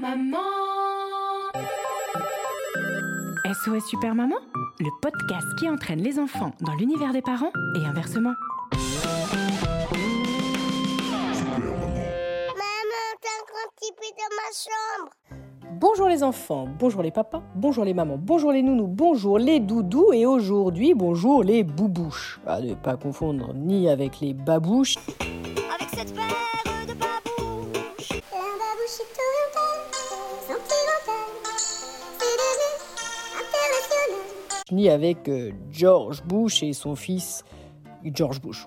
Maman SOS Super Maman, le podcast qui entraîne les enfants dans l'univers des parents et inversement. Maman, t'as un grand petit peu dans ma chambre. Bonjour les enfants, bonjour les papas, bonjour les mamans, bonjour les nounous, bonjour les doudous et aujourd'hui bonjour les boubouches. À ne pas confondre ni avec les babouches, Avec cette paire de babouches. La babouche est orientale, sentimentale. C'est devenu international. ni avec euh, George Bush et son fils George Bush.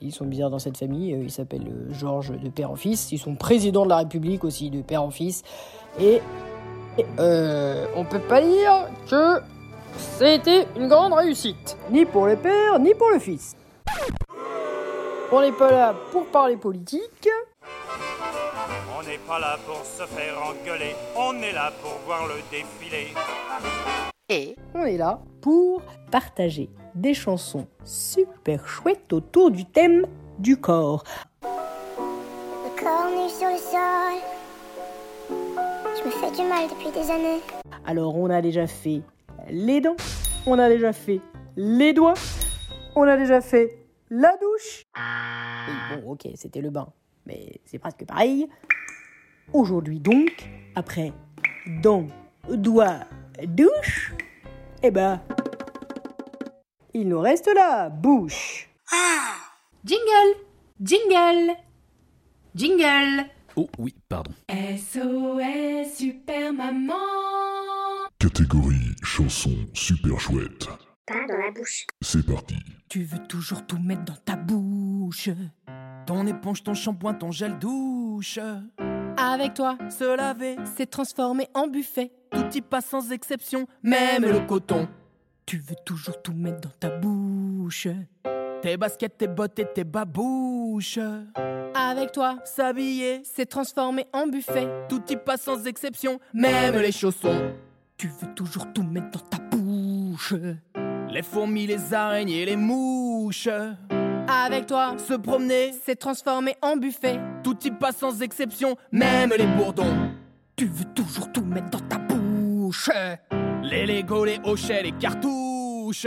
Ils sont bizarres dans cette famille, euh, ils s'appellent euh, George de père en fils, ils sont présidents de la République aussi de père en fils et, et, euh, on peut pas dire que c'était une grande réussite, ni pour le père ni pour le fils. On n'est pas là pour parler politique. On n'est pas là pour se faire engueuler, on est là pour voir le défilé. On est là pour partager des chansons super chouettes autour du thème du corps. Le corps nu sur le sol. Je me fais du mal depuis des années. Alors on a déjà fait les dents, on a déjà fait les doigts, on a déjà fait la douche. Oui, bon ok, c'était le bain, mais c'est presque pareil. Aujourd'hui donc, après dents, doigts, douche, eh ben, il nous reste la bouche. Jingle Jingle Jingle Oh oui, pardon. SOS Super Maman Catégorie chanson super chouette. Pas dans la bouche. C'est parti. Tu veux toujours tout mettre dans ta bouche Ton éponge, ton shampoing, ton gel douche. Avec toi, Se laver, c'est transformé en buffet. tout y passe sans exception, même le coton. Tu veux toujours tout mettre dans ta bouche Tes baskets, tes bottes et tes babouches. Avec toi, S'habiller, c'est transformé en buffet. tout y passe sans exception, même les chaussons. Tu veux toujours tout mettre dans ta bouche Les fourmis, les araignées, les mouches. Avec toi, Se promener, c'est transformé en buffet. tout y passe sans exception, même les bourdons. Tu veux toujours tout mettre dans ta bouche Les Legos, les hochets, les cartouches.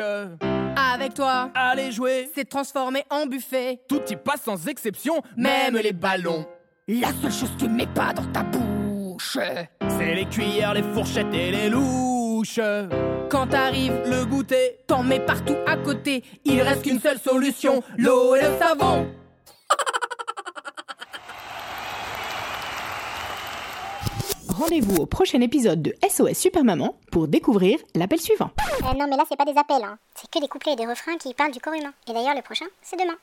Avec toi, Allez jouer, c'est transformé en buffet. tout y passe sans exception, même les ballons. La seule chose que tu mets pas dans ta bouche, C'est les cuillères, les fourchettes et les louches. Quand t'arrives, Le goûter, t'en mets partout à côté. Il reste qu'une seule solution, l'eau et le savon. Rendez-vous au prochain épisode de SOS Super Maman pour découvrir l'appel suivant. Eh non, mais là, c'est pas des appels. Hein. C'est que des couplets et des refrains qui parlent du corps humain. Et d'ailleurs, le prochain, c'est demain.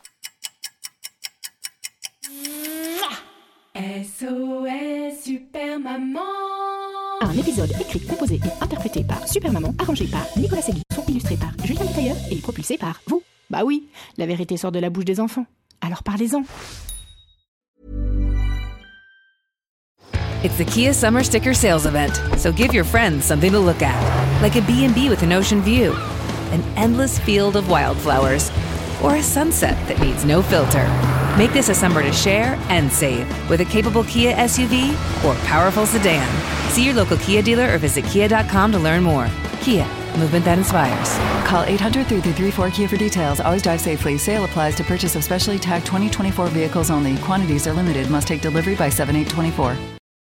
SOS Super Maman Un épisode écrit, composé et interprété par Super Maman, arrangé par Nicolas Segui, son illustré par Julien Tailleur et propulsé par vous. Bah oui, la vérité sort de la bouche des enfants. Alors parlez-en. It's the Kia Summer Sticker Sales Event, so give your friends something to look at, like a B&B with an ocean view, an endless field of wildflowers, or a sunset that needs no filter. Make this a summer to share and save with a capable Kia SUV or powerful sedan. See your local Kia dealer or visit kia.com to learn more. Kia, movement that inspires. Call 800 334 Kia for details. Always drive safely. Sale applies to purchase of specially tagged 2024 vehicles only. Quantities are limited. Must take delivery by 7824.